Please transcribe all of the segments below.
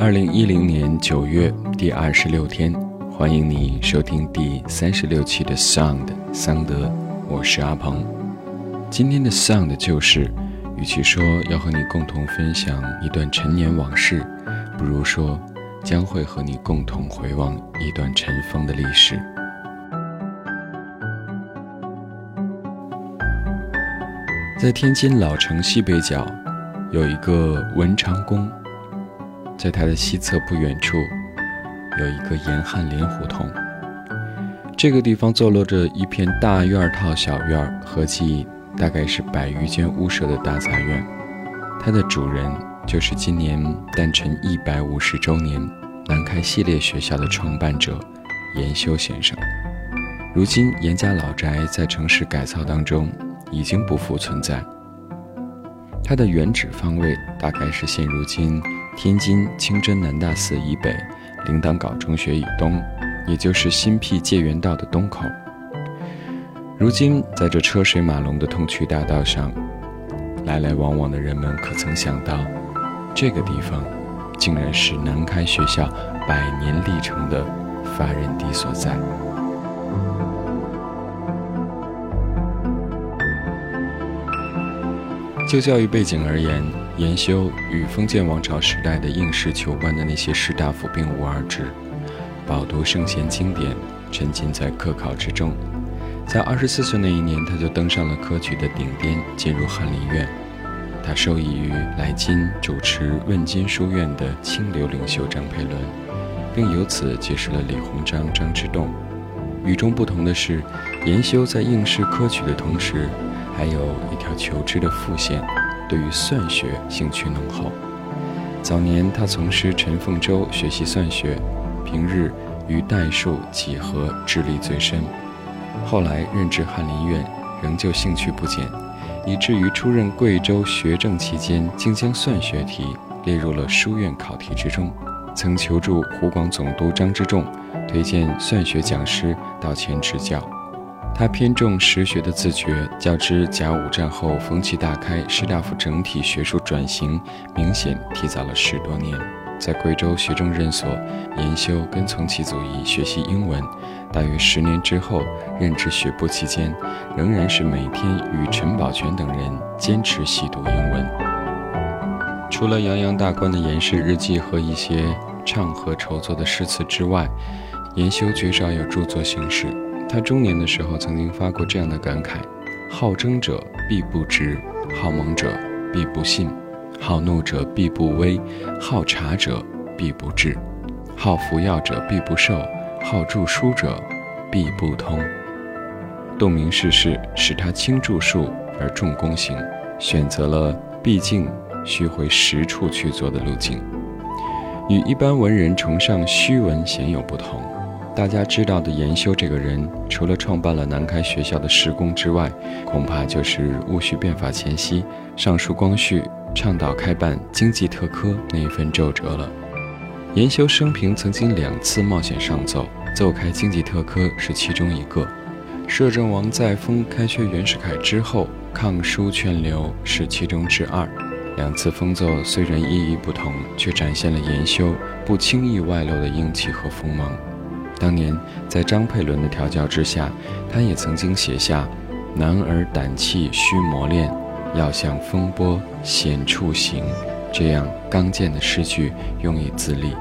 二零一零年九月第二十六天，欢迎你收听第三十六期的 Sound 桑德，我是阿鹏。今天的 Sound 就是，与其说要和你共同分享一段陈年往事，不如说将会和你共同回望一段尘封的历史。在天津老城西北角，有一个文昌宫。在它的西侧不远处，有一个严汉林胡同。这个地方坐落着一片大院套小院，合计大概是百余间屋舍的大杂院。它的主人就是今年诞辰一百五十周年南开系列学校的创办者严修先生。如今严家老宅在城市改造当中，已经不复存在。它的原址方位大概是现如今。天津清真南大寺以北，铃铛镐中学以东，也就是新辟界园道的东口。如今，在这车水马龙的通衢大道上，来来往往的人们可曾想到，这个地方竟然是南开学校百年历程的发源地所在？就教育背景而言，研修与封建王朝时代的应试求官的那些士大夫并无二致，饱读圣贤经典，沉浸在科考之中。在二十四岁那一年，他就登上了科举的顶巅，进入翰林院。他受益于来津主持问津书院的清流领袖张佩伦，并由此结识了李鸿章、张之洞。与众不同的是，研修在应试科举的同时。还有一条求知的副线，对于算学兴趣浓厚。早年他从师陈凤洲学习算学，平日于代数、几何智力最深。后来任职翰林院，仍旧兴趣不减，以至于出任贵州学政期间，竟将算学题列入了书院考题之中。曾求助湖广总督张之洞，推荐算学讲师到前指教。他偏重实学的自觉，较之甲午战后风气大开，士大夫整体学术转型明显提早了十多年。在贵州学政任所研修，跟从其祖裔学习英文，大约十年之后任职学部期间，仍然是每天与陈宝泉等人坚持习读英文。除了洋洋大观的严氏日记和一些唱和筹作的诗词之外，研修绝少有著作形式。他中年的时候曾经发过这样的感慨：好争者必不直，好猛者必不信，好怒者必不威，好察者必不智，好服药者必不寿，好著书者必不通。洞明世事，使他轻著述而重躬行，选择了毕竟须回实处去做的路径，与一般文人崇尚虚文鲜有不同。大家知道的严修这个人，除了创办了南开学校的施工之外，恐怕就是戊戌变法前夕，上书光绪倡导开办经济特科那一份奏折了。严修生平曾经两次冒险上奏，奏开经济特科是其中一个。摄政王载沣开缺袁世凯之后，抗书劝留是其中之二。两次封奏虽然意义不同，却展现了严修不轻易外露的英气和锋芒。当年在张佩伦的调教之下，他也曾经写下“男儿胆气须磨练，要向风波险处行”这样刚健的诗句，用以自立。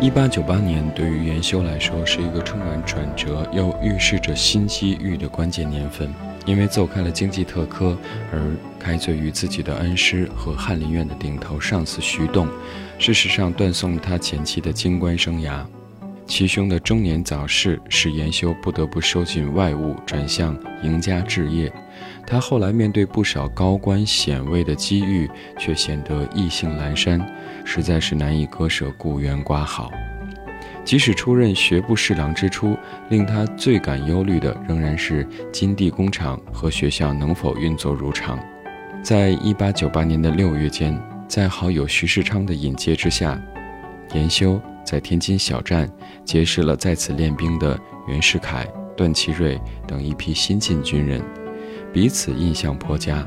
一八九八年对于元修来说是一个充满转折又预示着新机遇的关键年份，因为奏开了经济特科而开罪于自己的恩师和翰林院的顶头上司徐栋，事实上断送了他前期的京官生涯。其兄的中年早逝，使严修不得不收紧外务，转向赢家置业。他后来面对不少高官显位的机遇，却显得意兴阑珊，实在是难以割舍故园挂好。即使出任学部侍郎之初，令他最感忧虑的仍然是金地工厂和学校能否运作如常。在一八九八年的六月间，在好友徐世昌的引荐之下，严修。在天津小站结识了在此练兵的袁世凯、段祺瑞等一批新晋军人，彼此印象颇佳。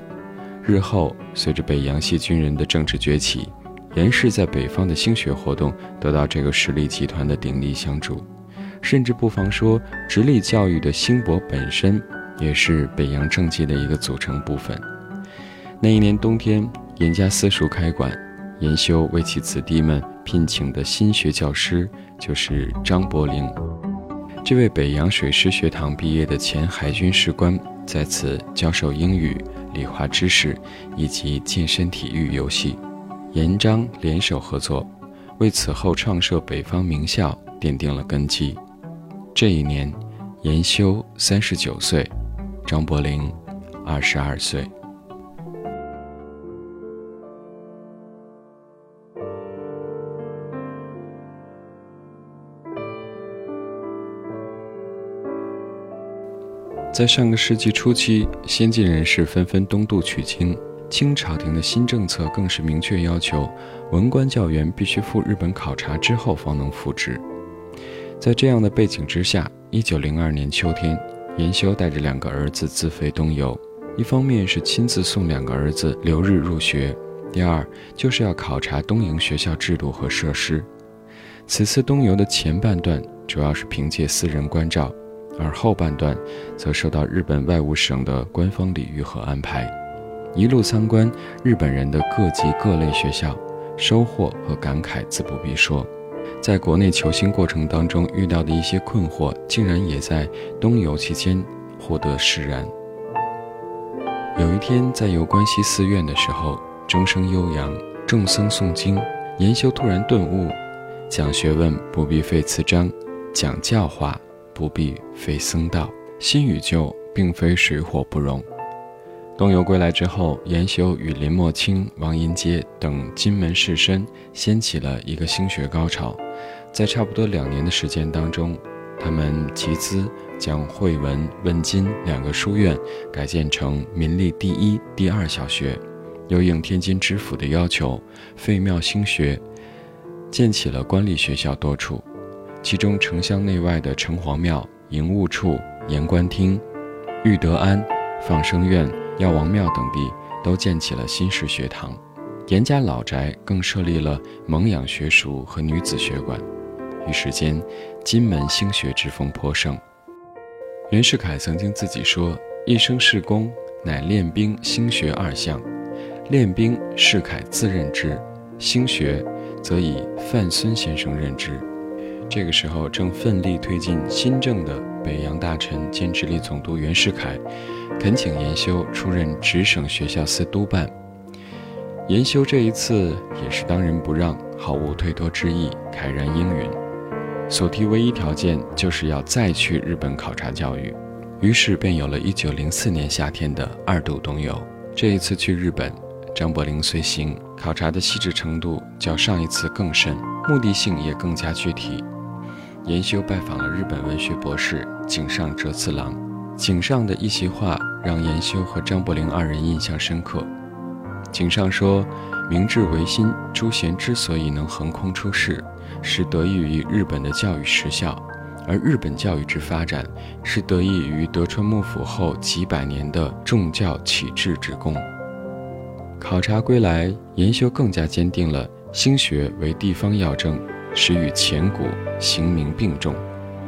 日后随着北洋系军人的政治崛起，严氏在北方的兴学活动得到这个实力集团的鼎力相助，甚至不妨说，直隶教育的兴勃本身也是北洋政绩的一个组成部分。那一年冬天，严家私塾开馆，严修为其子弟们聘请的新学教师就是张伯苓。这位北洋水师学堂毕业的前海军士官，在此教授英语、理化知识以及健身体育游戏。严张联手合作，为此后创设北方名校奠定了根基。这一年，严修三十九岁，张伯苓二十二岁。在上个世纪初期，先进人士纷纷东渡取经。清朝廷的新政策更是明确要求，文官教员必须赴日本考察之后方能复职。在这样的背景之下，一九零二年秋天，严修带着两个儿子自费东游，一方面是亲自送两个儿子留日入学，第二就是要考察东瀛学校制度和设施。此次东游的前半段主要是凭借私人关照，而后半段则受到日本外务省的官方礼遇和安排。一路参观日本人的各级各类学校，收获和感慨自不必说。在国内求新过程当中遇到的一些困惑，竟然也在东游期间获得释然。有一天在游关西寺院的时候，钟声悠扬，众僧诵经，研修突然顿悟：讲学问不必费词章，讲教化不必非僧道。新与旧并非水火不容。东游归来之后，严修与林墨卿、王银阶等金门士绅掀起了一个兴学高潮。在差不多两年的时间当中，他们集资将惠文、问津两个书院改建成民立第一、第二小学，又应天津知府的要求废庙兴学，建起了官立学校多处。其中，城乡内外的城隍庙、营务处、盐官厅、玉德庵、放生院。药王庙等地都建起了新式学堂，严家老宅更设立了蒙养学塾和女子学馆，一时间金门兴学之风颇盛。袁世凯曾经自己说：“一生事功，乃练兵兴学二项。练兵，世凯自任之；兴学，则以范孙先生任之。”这个时候，正奋力推进新政的北洋大臣兼直隶总督袁世凯。恳请严修出任直省学校司督办。严修这一次也是当仁不让，毫无推脱之意，慨然应允。所提唯一条件就是要再去日本考察教育，于是便有了一九零四年夏天的二度东游。这一次去日本，张伯苓随行，考察的细致程度较上一次更甚，目的性也更加具体。严修拜访了日本文学博士井上哲次郎。井上的一席话让严修和张伯苓二人印象深刻。井上说：“明治维新，朱贤之所以能横空出世，是得益于日本的教育实效；而日本教育之发展，是得益于德川幕府后几百年的重教启智之功。”考察归来，严修更加坚定了兴学为地方要政，使与前古行名并重，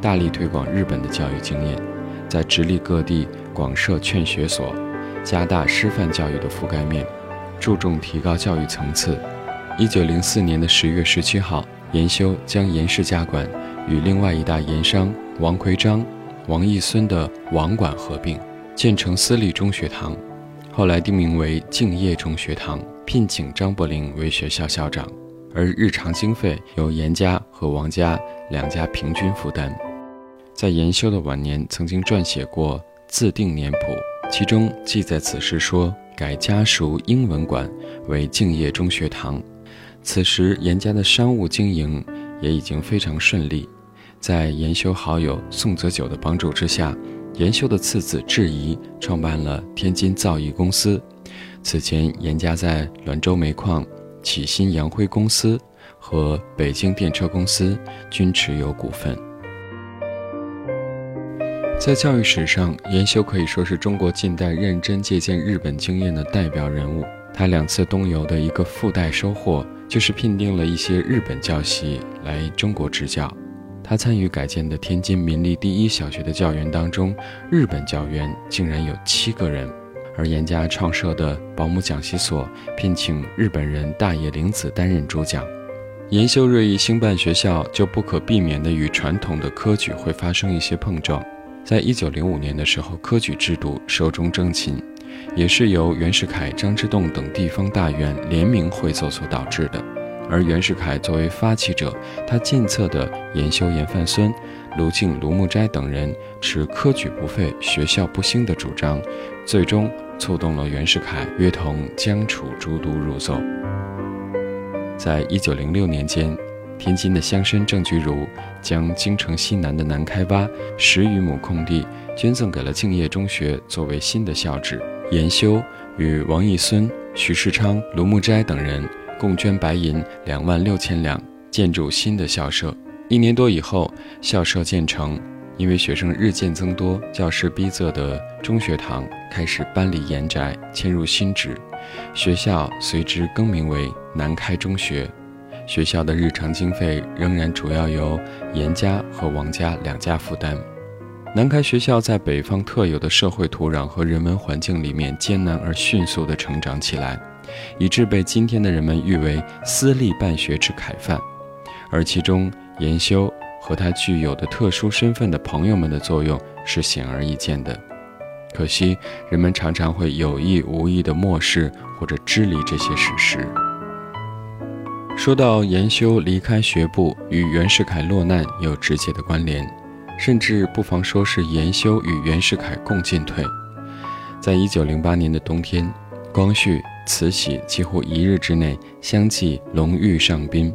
大力推广日本的教育经验。在直隶各地广设劝学所，加大师范教育的覆盖面，注重提高教育层次。一九零四年的十月十七号，严修将严氏家馆与另外一大盐商王奎章、王义孙的王馆合并，建成私立中学堂，后来定名为敬业中学堂，聘请张伯苓为学校校长，而日常经费由严家和王家两家平均负担。在严修的晚年，曾经撰写过《自定年谱》，其中记载此事说：“改家塾英文馆为敬业中学堂。”此时严家的商务经营也已经非常顺利。在严修好友宋泽九的帮助之下，严修的次子质疑创办了天津造诣公司。此前，严家在滦州煤矿、启新洋灰公司和北京电车公司均持有股份。在教育史上，严修可以说是中国近代认真借鉴日本经验的代表人物。他两次东游的一个附带收获，就是聘定了一些日本教习来中国支教。他参与改建的天津民立第一小学的教员当中，日本教员竟然有七个人。而严家创设的保姆讲习所聘请日本人大野玲子担任主讲。研修锐意兴办学校，就不可避免地与传统的科举会发生一些碰撞。在一九零五年的时候，科举制度寿终正寝，也是由袁世凯、张之洞等地方大员联名会奏所导致的。而袁世凯作为发起者，他近侧的严修、严范孙、卢敬、卢木斋等人持科举不废、学校不兴的主张，最终触动了袁世凯约同江楚诸都入奏。在一九零六年间，天津的乡绅郑居儒将京城西南的南开洼十余亩空地捐赠给了敬业中学，作为新的校址。严修与王义孙、徐世昌、卢木斋等人。共捐白银两万六千两，建筑新的校舍。一年多以后，校舍建成。因为学生日渐增多，教师逼仄的中学堂开始搬离严宅，迁入新址，学校随之更名为南开中学。学校的日常经费仍然主要由严家和王家两家负担。南开学校在北方特有的社会土壤和人文环境里面艰难而迅速地成长起来。以致被今天的人们誉为私立办学之楷范，而其中研修和他具有的特殊身份的朋友们的作用是显而易见的。可惜人们常常会有意无意地漠视或者支离这些事实。说到研修离开学部与袁世凯落难有直接的关联，甚至不妨说是研修与袁世凯共进退。在一九零八年的冬天，光绪。慈禧几乎一日之内相继龙驭上宾，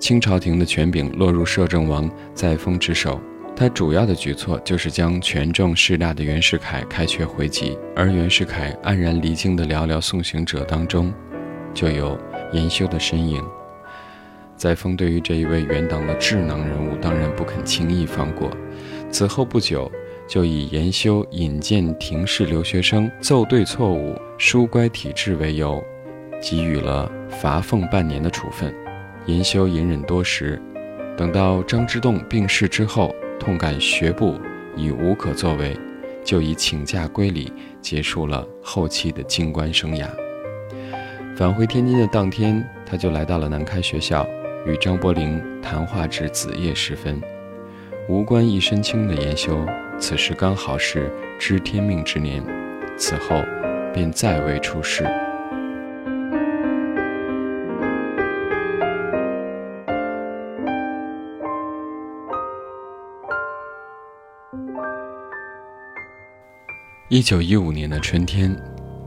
清朝廷的权柄落入摄政王载沣之手。他主要的举措就是将权重势大的袁世凯开缺回籍，而袁世凯黯然离京的寥寥送行者当中，就有严修的身影。载沣对于这一位元党的智囊人物，当然不肯轻易放过。此后不久。就以严修引荐廷试留学生奏对错误、疏乖体制为由，给予了罚俸半年的处分。研修隐忍多时，等到张之洞病逝之后，痛感学部已无可作为，就以请假归里，结束了后期的京官生涯。返回天津的当天，他就来到了南开学校，与张伯苓谈话至子夜时分。无官一身轻的研修。此时刚好是知天命之年，此后便再未出世。一九一五年的春天，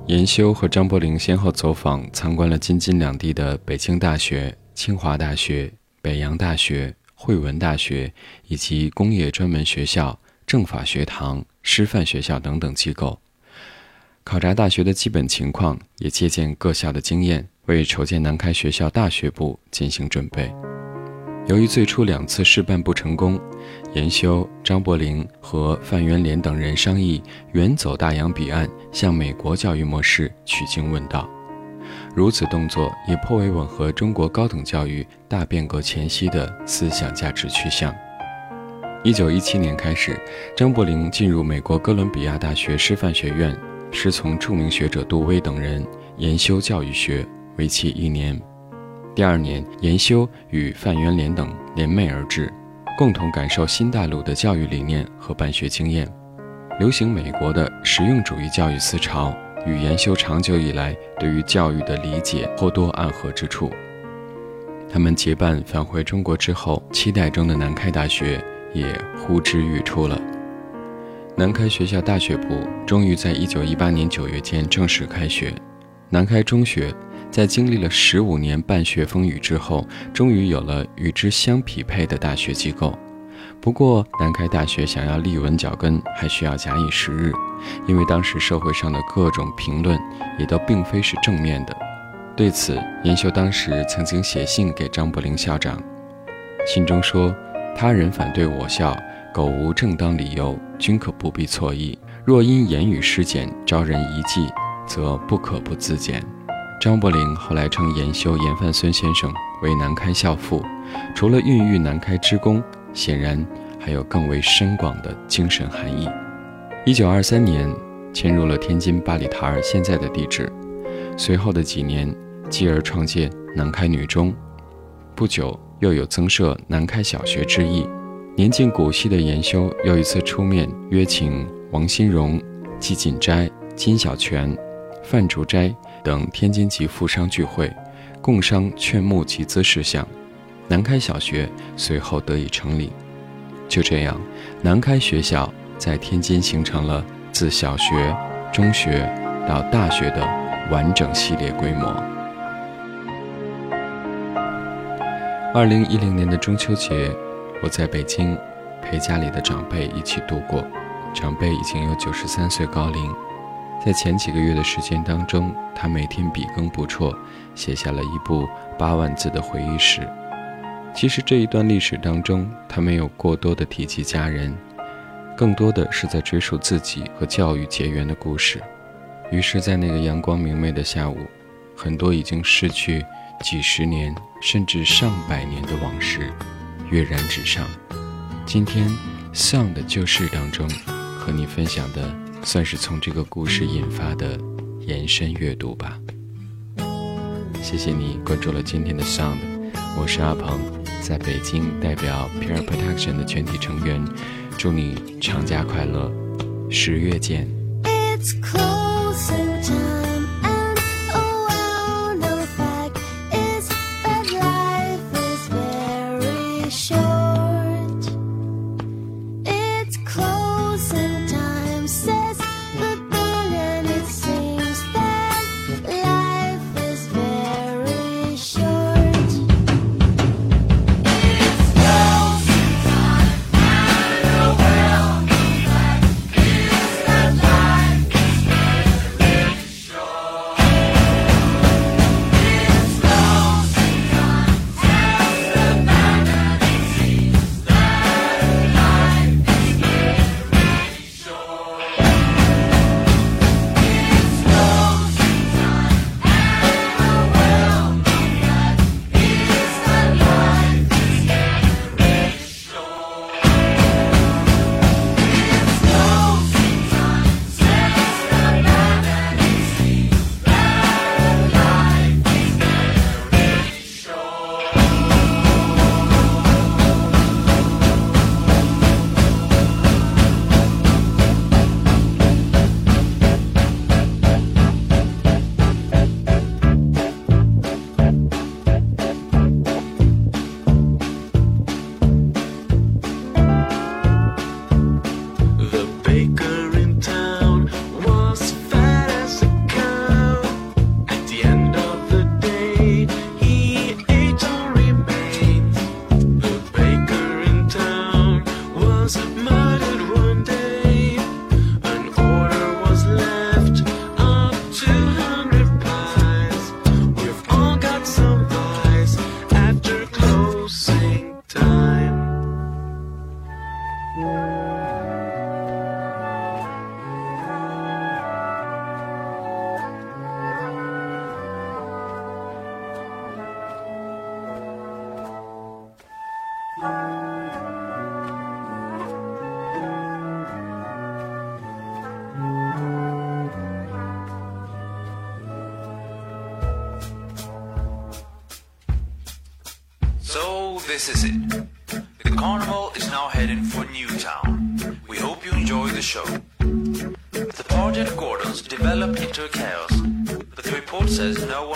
严修和张伯苓先后走访参观了京津两地的北京大学、清华大学、北洋大学、汇文大学以及工业专门学校。政法学堂、师范学校等等机构，考察大学的基本情况，也借鉴各校的经验，为筹建南开学校大学部进行准备。由于最初两次试办不成功，严修、张伯苓和范元濂等人商议远走大洋彼岸，向美国教育模式取经问道。如此动作也颇为吻合中国高等教育大变革前夕的思想价值趋向。一九一七年开始，张伯苓进入美国哥伦比亚大学师范学院，师从著名学者杜威等人研修教育学，为期一年。第二年，研修与范元濂等联袂而至，共同感受新大陆的教育理念和办学经验。流行美国的实用主义教育思潮，与研修长久以来对于教育的理解颇多暗合之处。他们结伴返回中国之后，期待中的南开大学。也呼之欲出了。南开学校大学部终于在一九一八年九月间正式开学。南开中学在经历了十五年办学风雨之后，终于有了与之相匹配的大学机构。不过，南开大学想要立稳脚跟，还需要假以时日，因为当时社会上的各种评论也都并非是正面的。对此，严修当时曾经写信给张伯苓校长，信中说。他人反对我校，苟无正当理由，均可不必错意。若因言语失检，招人疑忌，则不可不自检。张伯苓后来称严修、严范孙先生为南开校父，除了孕育南开之功，显然还有更为深广的精神含义。一九二三年迁入了天津八里台儿现在的地址，随后的几年继而创建南开女中，不久又有增设南开小学之意。年近古稀的严修又一次出面约请王新荣、季锦斋、金小泉、范竹斋等天津籍富商聚会，共商劝募集资事项。南开小学随后得以成立。就这样，南开学校在天津形成了自小学、中学到大学的完整系列规模。二零一零年的中秋节。我在北京陪家里的长辈一起度过，长辈已经有九十三岁高龄。在前几个月的时间当中，他每天笔耕不辍，写下了一部八万字的回忆史。其实这一段历史当中，他没有过多的提及家人，更多的是在追溯自己和教育结缘的故事。于是，在那个阳光明媚的下午，很多已经逝去几十年甚至上百年的往事。跃然纸上。今天《向的旧事》当中，和你分享的算是从这个故事引发的延伸阅读吧。谢谢你关注了今天的《Sound》，我是阿鹏，在北京代表 Pure Protection 的全体成员，祝你长假快乐，十月见。So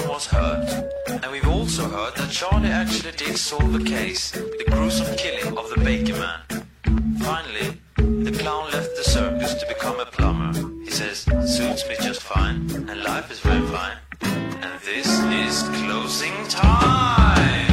was hurt. And we've also heard that Charlie actually did solve the case, the gruesome killing of the Baker Man. Finally, the clown left the circus to become a plumber. He says, suits me just fine, and life is very fine. And this is closing time.